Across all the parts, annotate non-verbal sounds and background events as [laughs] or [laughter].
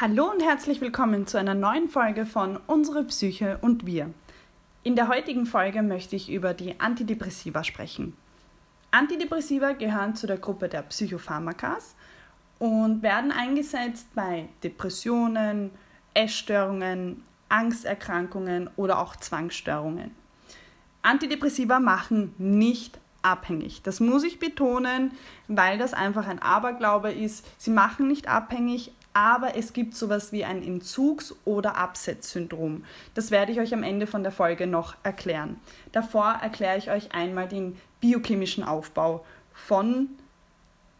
Hallo und herzlich willkommen zu einer neuen Folge von Unsere Psyche und wir. In der heutigen Folge möchte ich über die Antidepressiva sprechen. Antidepressiva gehören zu der Gruppe der Psychopharmakas und werden eingesetzt bei Depressionen, Essstörungen, Angsterkrankungen oder auch Zwangsstörungen. Antidepressiva machen nicht abhängig. Das muss ich betonen, weil das einfach ein Aberglaube ist. Sie machen nicht abhängig, aber es gibt sowas wie ein Entzugs- oder Absetzsyndrom. Das werde ich euch am Ende von der Folge noch erklären. Davor erkläre ich euch einmal den biochemischen Aufbau von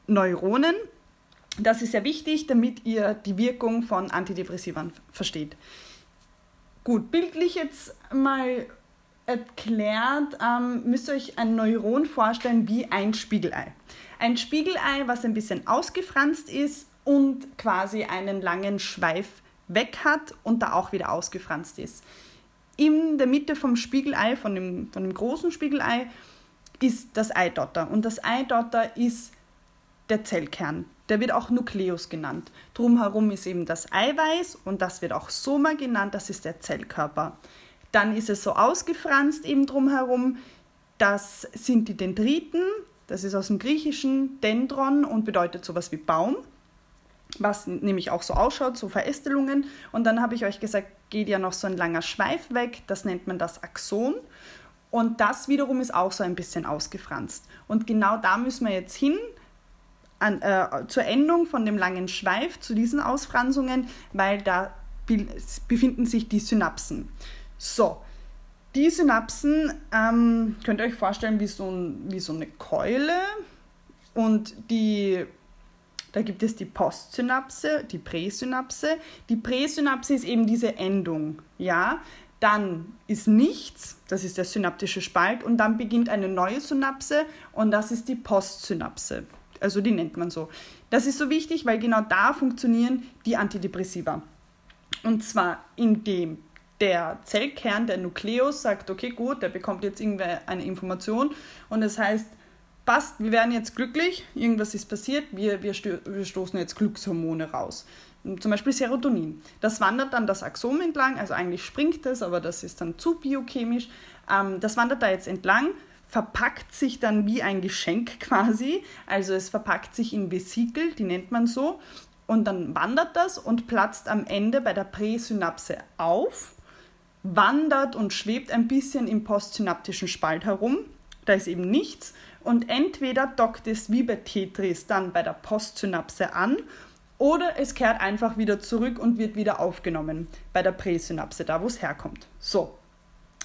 Neuronen. Das ist sehr wichtig, damit ihr die Wirkung von Antidepressivan versteht. Gut, bildlich jetzt mal erklärt, ähm, müsst ihr euch ein Neuron vorstellen wie ein Spiegelei. Ein Spiegelei, was ein bisschen ausgefranst ist und quasi einen langen Schweif weg hat und da auch wieder ausgefranst ist. In der Mitte vom Spiegelei, von dem, von dem großen Spiegelei, ist das Eidotter. Und das Eidotter ist der Zellkern. Der wird auch Nukleus genannt. Drumherum ist eben das Eiweiß und das wird auch Soma genannt, das ist der Zellkörper. Dann ist es so ausgefranst eben drumherum. Das sind die Dendriten, das ist aus dem Griechischen Dendron und bedeutet sowas wie Baum was nämlich auch so ausschaut, so Verästelungen. Und dann habe ich euch gesagt, geht ja noch so ein langer Schweif weg, das nennt man das Axon. Und das wiederum ist auch so ein bisschen ausgefranst. Und genau da müssen wir jetzt hin, an, äh, zur Endung von dem langen Schweif, zu diesen Ausfransungen, weil da befinden sich die Synapsen. So, die Synapsen ähm, könnt ihr euch vorstellen wie so, ein, wie so eine Keule und die da gibt es die Postsynapse, die Präsynapse. Die Präsynapse ist eben diese Endung, ja. Dann ist nichts, das ist der synaptische Spalt, und dann beginnt eine neue Synapse und das ist die Postsynapse. Also die nennt man so. Das ist so wichtig, weil genau da funktionieren die Antidepressiva. Und zwar indem der Zellkern, der Nukleus, sagt, okay, gut, der bekommt jetzt irgendeine Information und das heißt, passt, wir werden jetzt glücklich, irgendwas ist passiert, wir, wir, wir stoßen jetzt Glückshormone raus. Zum Beispiel Serotonin. Das wandert dann das Axom entlang, also eigentlich springt es, aber das ist dann zu biochemisch. Ähm, das wandert da jetzt entlang, verpackt sich dann wie ein Geschenk [laughs] quasi. Also es verpackt sich in Vesikel, die nennt man so. Und dann wandert das und platzt am Ende bei der Präsynapse auf, wandert und schwebt ein bisschen im postsynaptischen Spalt herum. Da ist eben nichts und entweder dockt es wie bei Tetris dann bei der Postsynapse an oder es kehrt einfach wieder zurück und wird wieder aufgenommen bei der Präsynapse, da wo es herkommt. So,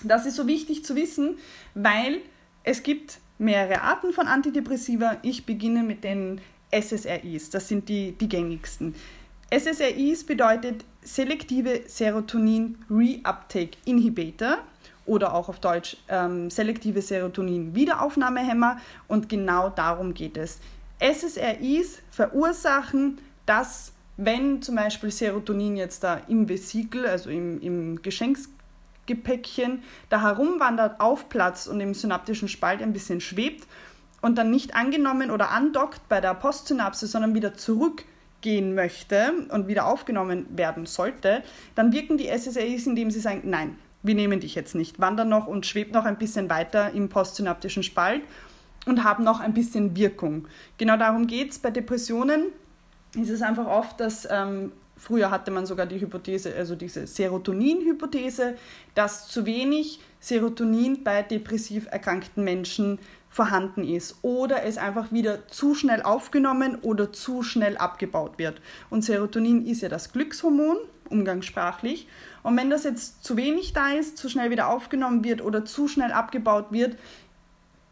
das ist so wichtig zu wissen, weil es gibt mehrere Arten von Antidepressiva. Ich beginne mit den SSRIs, das sind die, die gängigsten. SSRIs bedeutet selektive Serotonin Reuptake Inhibitor oder auch auf Deutsch ähm, selektive Serotonin-Wiederaufnahmehämmer und genau darum geht es. SSRIs verursachen, dass wenn zum Beispiel Serotonin jetzt da im Vesikel, also im, im Geschenksgepäckchen, da herumwandert, aufplatzt und im synaptischen Spalt ein bisschen schwebt und dann nicht angenommen oder andockt bei der Postsynapse, sondern wieder zurückgehen möchte und wieder aufgenommen werden sollte, dann wirken die SSRIs, indem sie sagen, nein, wir nehmen dich jetzt nicht, wandern noch und schwebt noch ein bisschen weiter im postsynaptischen Spalt und haben noch ein bisschen Wirkung. Genau darum geht es. Bei Depressionen ist es einfach oft, dass ähm, früher hatte man sogar die Hypothese, also diese Serotonin-Hypothese, dass zu wenig Serotonin bei depressiv erkrankten Menschen vorhanden ist oder es einfach wieder zu schnell aufgenommen oder zu schnell abgebaut wird. Und Serotonin ist ja das Glückshormon, umgangssprachlich. Und wenn das jetzt zu wenig da ist, zu schnell wieder aufgenommen wird oder zu schnell abgebaut wird,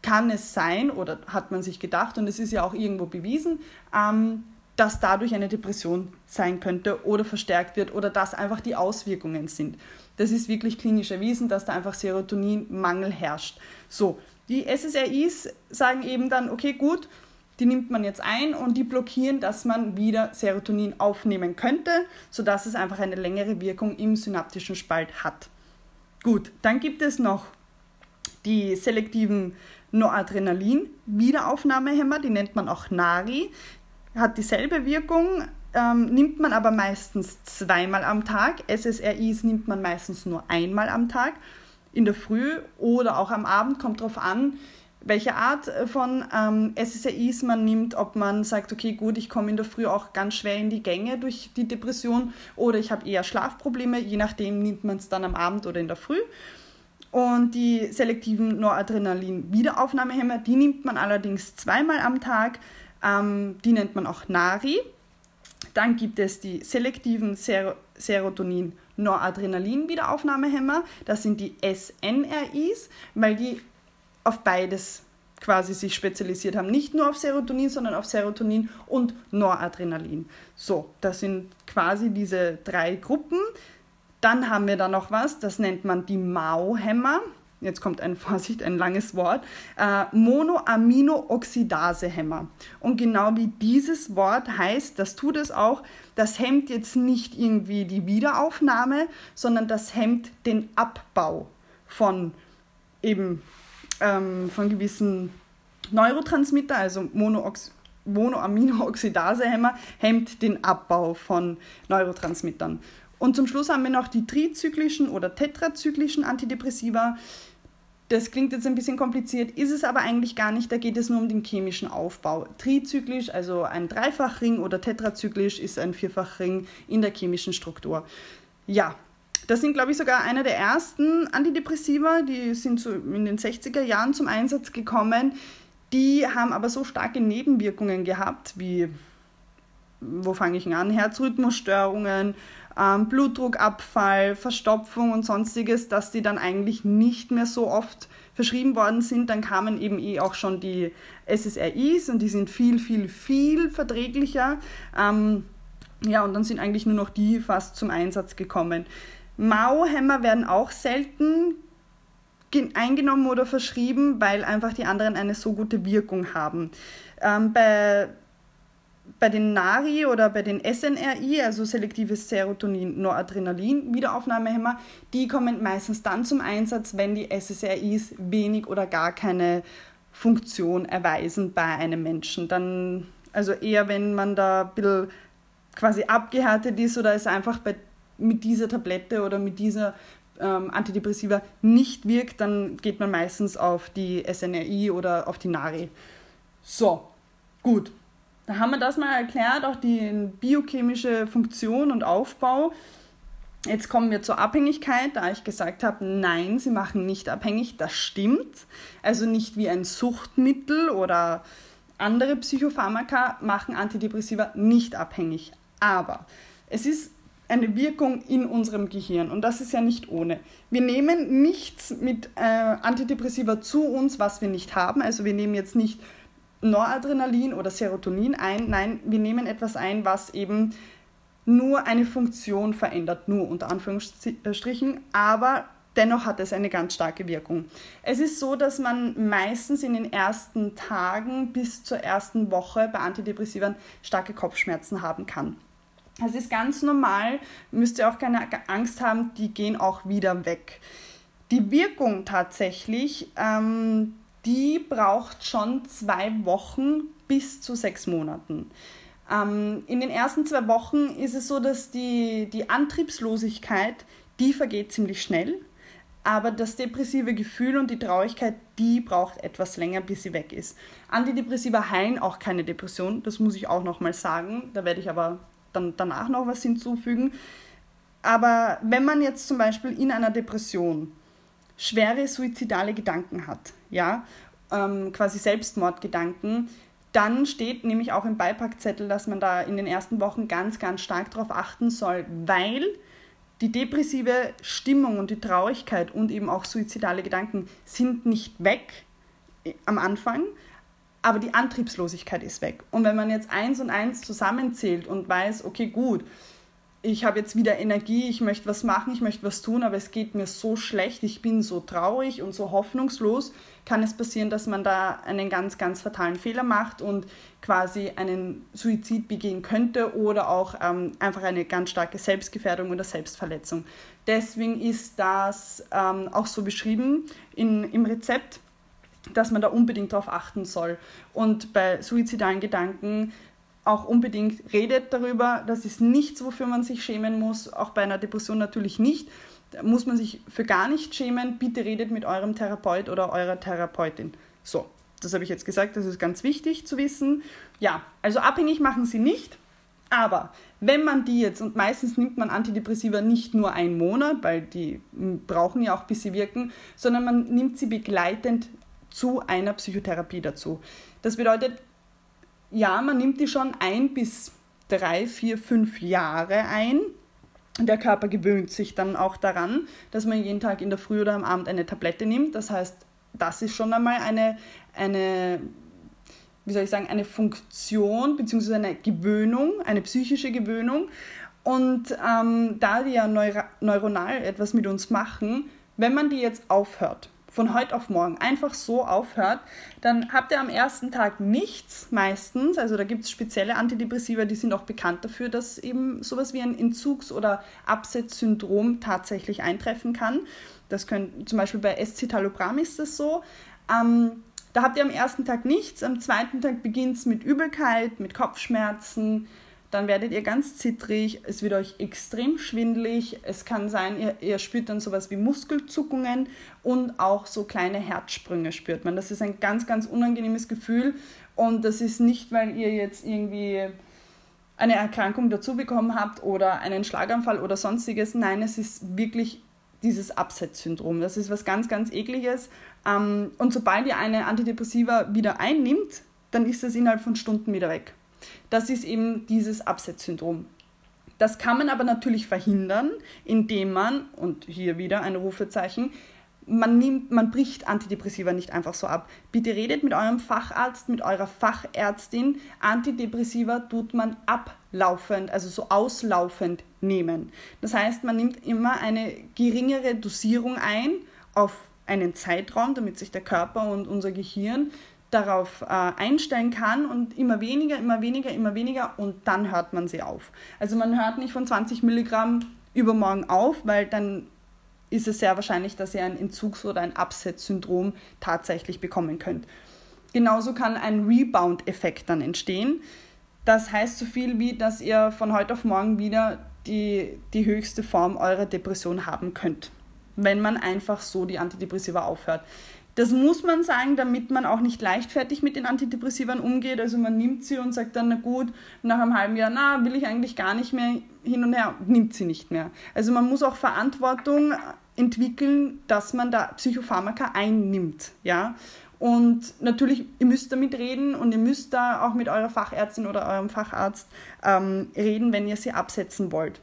kann es sein, oder hat man sich gedacht, und es ist ja auch irgendwo bewiesen, ähm, dass dadurch eine Depression sein könnte oder verstärkt wird oder dass einfach die Auswirkungen sind. Das ist wirklich klinisch erwiesen, dass da einfach Serotoninmangel herrscht. So, die SSRIs sagen eben dann, okay, gut, die nimmt man jetzt ein und die blockieren, dass man wieder Serotonin aufnehmen könnte, sodass es einfach eine längere Wirkung im synaptischen Spalt hat. Gut, dann gibt es noch die selektiven Noradrenalin-Wiederaufnahmehämmer, die nennt man auch NARI, hat dieselbe Wirkung, ähm, nimmt man aber meistens zweimal am Tag. SSRIs nimmt man meistens nur einmal am Tag, in der Früh oder auch am Abend, kommt darauf an, welche Art von ähm, SSRIs man nimmt, ob man sagt, okay, gut, ich komme in der Früh auch ganz schwer in die Gänge durch die Depression oder ich habe eher Schlafprobleme, je nachdem nimmt man es dann am Abend oder in der Früh. Und die selektiven Noradrenalin-Wiederaufnahmehämmer, die nimmt man allerdings zweimal am Tag. Ähm, die nennt man auch NARI. Dann gibt es die selektiven Ser Serotonin Noradrenalin-Wiederaufnahmehämmer. Das sind die SNRIs, weil die auf beides quasi sich spezialisiert haben. Nicht nur auf Serotonin, sondern auf Serotonin und Noradrenalin. So, das sind quasi diese drei Gruppen. Dann haben wir da noch was, das nennt man die MAO-Hämmer. Jetzt kommt ein [laughs] Vorsicht, ein langes Wort. Äh, Monoaminooxidase-Hämmer. Und genau wie dieses Wort heißt, das tut es auch, das hemmt jetzt nicht irgendwie die Wiederaufnahme, sondern das hemmt den Abbau von eben ähm, von gewissen Neurotransmitter, also Monoox Monoaminooxidase-Hämmer, hemmt den Abbau von Neurotransmittern. Und zum Schluss haben wir noch die trizyklischen oder tetrazyklischen Antidepressiva. Das klingt jetzt ein bisschen kompliziert, ist es aber eigentlich gar nicht. Da geht es nur um den chemischen Aufbau. Trizyklisch, also ein Dreifachring oder tetrazyklisch ist ein Vierfachring in der chemischen Struktur. Ja, das sind, glaube ich, sogar einer der ersten Antidepressiva, die sind so in den 60er Jahren zum Einsatz gekommen. Die haben aber so starke Nebenwirkungen gehabt, wie, wo fange ich an, Herzrhythmusstörungen, ähm, Blutdruckabfall, Verstopfung und sonstiges, dass die dann eigentlich nicht mehr so oft verschrieben worden sind. Dann kamen eben eh auch schon die SSRIs und die sind viel, viel, viel verträglicher. Ähm, ja, und dann sind eigentlich nur noch die fast zum Einsatz gekommen. Mauhämmer werden auch selten eingenommen oder verschrieben, weil einfach die anderen eine so gute Wirkung haben. Ähm, bei bei den NARI oder bei den SNRI, also selektives Serotonin-Noradrenalin, Wiederaufnahmehämmer, die kommen meistens dann zum Einsatz, wenn die SSRIs wenig oder gar keine Funktion erweisen bei einem Menschen. Dann, also eher, wenn man da ein bisschen quasi abgehärtet ist oder es einfach bei, mit dieser Tablette oder mit dieser ähm, Antidepressiva nicht wirkt, dann geht man meistens auf die SNRI oder auf die NARI. So, gut. Da haben wir das mal erklärt, auch die biochemische Funktion und Aufbau. Jetzt kommen wir zur Abhängigkeit, da ich gesagt habe, nein, sie machen nicht abhängig, das stimmt. Also nicht wie ein Suchtmittel oder andere Psychopharmaka machen Antidepressiva nicht abhängig. Aber es ist eine Wirkung in unserem Gehirn und das ist ja nicht ohne. Wir nehmen nichts mit äh, Antidepressiva zu uns, was wir nicht haben. Also wir nehmen jetzt nicht Noradrenalin oder Serotonin ein. Nein, wir nehmen etwas ein, was eben nur eine Funktion verändert, nur unter Anführungsstrichen, aber dennoch hat es eine ganz starke Wirkung. Es ist so, dass man meistens in den ersten Tagen bis zur ersten Woche bei Antidepressiven starke Kopfschmerzen haben kann. Das ist ganz normal, müsst ihr auch keine Angst haben, die gehen auch wieder weg. Die Wirkung tatsächlich, ähm, die braucht schon zwei Wochen bis zu sechs Monaten. Ähm, in den ersten zwei Wochen ist es so, dass die, die Antriebslosigkeit, die vergeht ziemlich schnell, aber das depressive Gefühl und die Traurigkeit, die braucht etwas länger, bis sie weg ist. Antidepressiva heilen auch keine Depression, das muss ich auch nochmal sagen, da werde ich aber dann danach noch was hinzufügen. Aber wenn man jetzt zum Beispiel in einer Depression schwere suizidale Gedanken hat, ja, ähm, quasi Selbstmordgedanken, dann steht nämlich auch im Beipackzettel, dass man da in den ersten Wochen ganz, ganz stark darauf achten soll, weil die depressive Stimmung und die Traurigkeit und eben auch suizidale Gedanken sind nicht weg äh, am Anfang, aber die Antriebslosigkeit ist weg. Und wenn man jetzt eins und eins zusammenzählt und weiß, okay, gut, ich habe jetzt wieder Energie, ich möchte was machen, ich möchte was tun, aber es geht mir so schlecht, ich bin so traurig und so hoffnungslos, kann es passieren, dass man da einen ganz, ganz fatalen Fehler macht und quasi einen Suizid begehen könnte oder auch ähm, einfach eine ganz starke Selbstgefährdung oder Selbstverletzung. Deswegen ist das ähm, auch so beschrieben in, im Rezept, dass man da unbedingt darauf achten soll. Und bei suizidalen Gedanken auch unbedingt redet darüber. Das ist nichts, wofür man sich schämen muss, auch bei einer Depression natürlich nicht. Da muss man sich für gar nicht schämen. Bitte redet mit eurem Therapeut oder eurer Therapeutin. So, das habe ich jetzt gesagt, das ist ganz wichtig zu wissen. Ja, also abhängig machen sie nicht. Aber wenn man die jetzt, und meistens nimmt man Antidepressiva nicht nur einen Monat, weil die brauchen ja auch, bis sie wirken, sondern man nimmt sie begleitend zu einer Psychotherapie dazu. Das bedeutet, ja, man nimmt die schon ein bis drei, vier, fünf Jahre ein. Der Körper gewöhnt sich dann auch daran, dass man jeden Tag in der Früh oder am Abend eine Tablette nimmt. Das heißt, das ist schon einmal eine, eine wie soll ich sagen, eine Funktion bzw. eine Gewöhnung, eine psychische Gewöhnung. Und ähm, da die ja neuro neuronal etwas mit uns machen, wenn man die jetzt aufhört, von heute auf morgen einfach so aufhört, dann habt ihr am ersten Tag nichts meistens. Also da gibt es spezielle Antidepressiva, die sind auch bekannt dafür, dass eben sowas wie ein Entzugs- oder Absetzsyndrom tatsächlich eintreffen kann. Das können zum Beispiel bei Escitalopram ist das so. Ähm, da habt ihr am ersten Tag nichts, am zweiten Tag beginnt es mit Übelkeit, mit Kopfschmerzen, dann werdet ihr ganz zittrig, es wird euch extrem schwindlig, es kann sein, ihr, ihr spürt dann sowas wie Muskelzuckungen und auch so kleine Herzsprünge spürt man. Das ist ein ganz, ganz unangenehmes Gefühl und das ist nicht, weil ihr jetzt irgendwie eine Erkrankung dazu bekommen habt oder einen Schlaganfall oder sonstiges. Nein, es ist wirklich dieses Absetzsyndrom. Das ist was ganz, ganz ekliges. Ähm, und sobald ihr eine Antidepressiva wieder einnimmt, dann ist das innerhalb von Stunden wieder weg. Das ist eben dieses Absetzsyndrom. Das kann man aber natürlich verhindern, indem man, und hier wieder ein Rufezeichen, man, nimmt, man bricht Antidepressiva nicht einfach so ab. Bitte redet mit eurem Facharzt, mit eurer Fachärztin. Antidepressiva tut man ablaufend, also so auslaufend nehmen. Das heißt, man nimmt immer eine geringere Dosierung ein auf einen Zeitraum, damit sich der Körper und unser Gehirn darauf äh, einstellen kann und immer weniger, immer weniger, immer weniger und dann hört man sie auf. Also man hört nicht von 20 Milligramm übermorgen auf, weil dann ist es sehr wahrscheinlich, dass ihr ein Entzugs- oder ein Absetzsyndrom tatsächlich bekommen könnt. Genauso kann ein Rebound-Effekt dann entstehen. Das heißt so viel wie, dass ihr von heute auf morgen wieder die, die höchste Form eurer Depression haben könnt, wenn man einfach so die Antidepressiva aufhört. Das muss man sagen, damit man auch nicht leichtfertig mit den Antidepressivern umgeht. Also man nimmt sie und sagt dann, na gut, nach einem halben Jahr, na, will ich eigentlich gar nicht mehr hin und her, nimmt sie nicht mehr. Also man muss auch Verantwortung entwickeln, dass man da Psychopharmaka einnimmt. Ja? Und natürlich, ihr müsst damit reden und ihr müsst da auch mit eurer Fachärztin oder eurem Facharzt ähm, reden, wenn ihr sie absetzen wollt.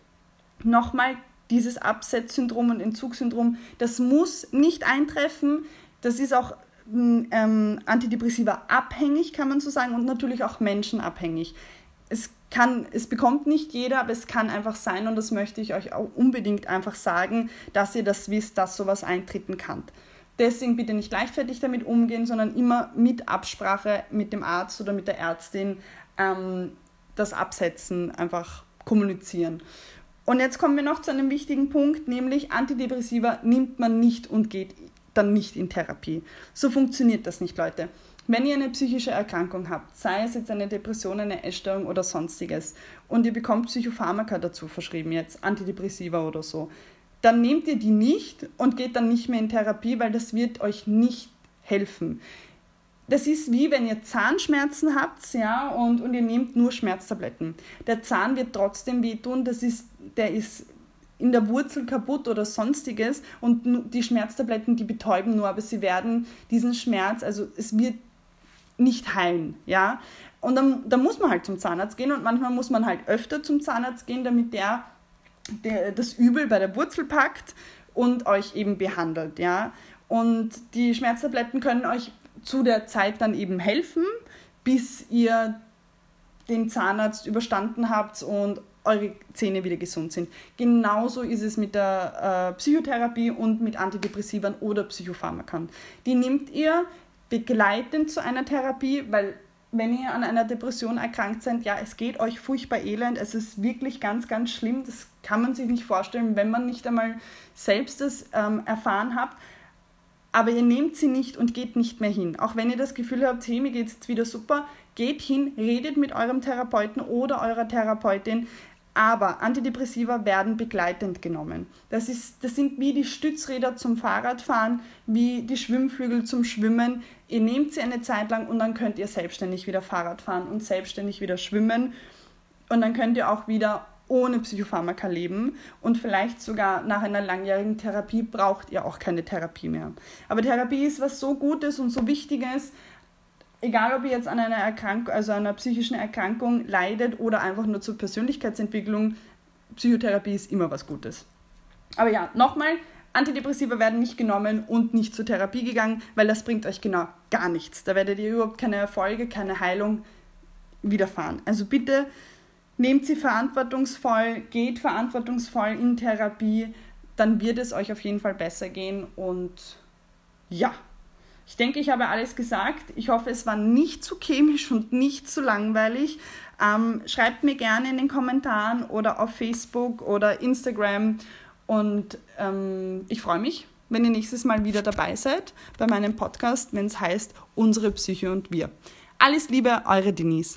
Nochmal, dieses Absetzsyndrom und Entzugssyndrom, das muss nicht eintreffen. Das ist auch ähm, Antidepressiva abhängig, kann man so sagen, und natürlich auch menschenabhängig. Es kann, es bekommt nicht jeder, aber es kann einfach sein und das möchte ich euch auch unbedingt einfach sagen, dass ihr das wisst, dass sowas eintreten kann. Deswegen bitte nicht leichtfertig damit umgehen, sondern immer mit Absprache mit dem Arzt oder mit der Ärztin ähm, das Absetzen einfach kommunizieren. Und jetzt kommen wir noch zu einem wichtigen Punkt, nämlich Antidepressiva nimmt man nicht und geht dann nicht in Therapie. So funktioniert das nicht, Leute. Wenn ihr eine psychische Erkrankung habt, sei es jetzt eine Depression, eine Essstörung oder sonstiges, und ihr bekommt Psychopharmaka dazu verschrieben, jetzt Antidepressiva oder so, dann nehmt ihr die nicht und geht dann nicht mehr in Therapie, weil das wird euch nicht helfen. Das ist wie wenn ihr Zahnschmerzen habt, ja, und, und ihr nehmt nur Schmerztabletten. Der Zahn wird trotzdem wehtun, das ist, der ist in der Wurzel kaputt oder sonstiges und die Schmerztabletten, die betäuben nur, aber sie werden diesen Schmerz, also es wird nicht heilen, ja. Und dann, dann muss man halt zum Zahnarzt gehen und manchmal muss man halt öfter zum Zahnarzt gehen, damit der, der das Übel bei der Wurzel packt und euch eben behandelt, ja. Und die Schmerztabletten können euch zu der Zeit dann eben helfen, bis ihr den Zahnarzt überstanden habt und eure Zähne wieder gesund sind. Genauso ist es mit der äh, Psychotherapie und mit Antidepressivern oder Psychopharmakern. Die nehmt ihr begleitend zu einer Therapie, weil wenn ihr an einer Depression erkrankt seid, ja, es geht euch furchtbar elend, es ist wirklich ganz, ganz schlimm, das kann man sich nicht vorstellen, wenn man nicht einmal selbst das ähm, erfahren hat. aber ihr nehmt sie nicht und geht nicht mehr hin. Auch wenn ihr das Gefühl habt, hey, mir geht es jetzt wieder super, geht hin, redet mit eurem Therapeuten oder eurer Therapeutin. Aber Antidepressiva werden begleitend genommen. Das, ist, das sind wie die Stützräder zum Fahrradfahren, wie die Schwimmflügel zum Schwimmen. Ihr nehmt sie eine Zeit lang und dann könnt ihr selbstständig wieder Fahrrad fahren und selbstständig wieder schwimmen. Und dann könnt ihr auch wieder ohne Psychopharmaka leben und vielleicht sogar nach einer langjährigen Therapie braucht ihr auch keine Therapie mehr. Aber Therapie ist was so Gutes und so Wichtiges, egal ob ihr jetzt an einer Erkrankung, also einer psychischen Erkrankung leidet oder einfach nur zur Persönlichkeitsentwicklung, Psychotherapie ist immer was Gutes. Aber ja, nochmal, Antidepressiva werden nicht genommen und nicht zur Therapie gegangen, weil das bringt euch genau gar nichts. Da werdet ihr überhaupt keine Erfolge, keine Heilung widerfahren. Also bitte nehmt sie verantwortungsvoll, geht verantwortungsvoll in Therapie, dann wird es euch auf jeden Fall besser gehen und ja. Ich denke, ich habe alles gesagt. Ich hoffe, es war nicht zu chemisch und nicht zu langweilig. Ähm, schreibt mir gerne in den Kommentaren oder auf Facebook oder Instagram. Und ähm, ich freue mich, wenn ihr nächstes Mal wieder dabei seid bei meinem Podcast, wenn es heißt Unsere Psyche und wir. Alles Liebe, eure Denise.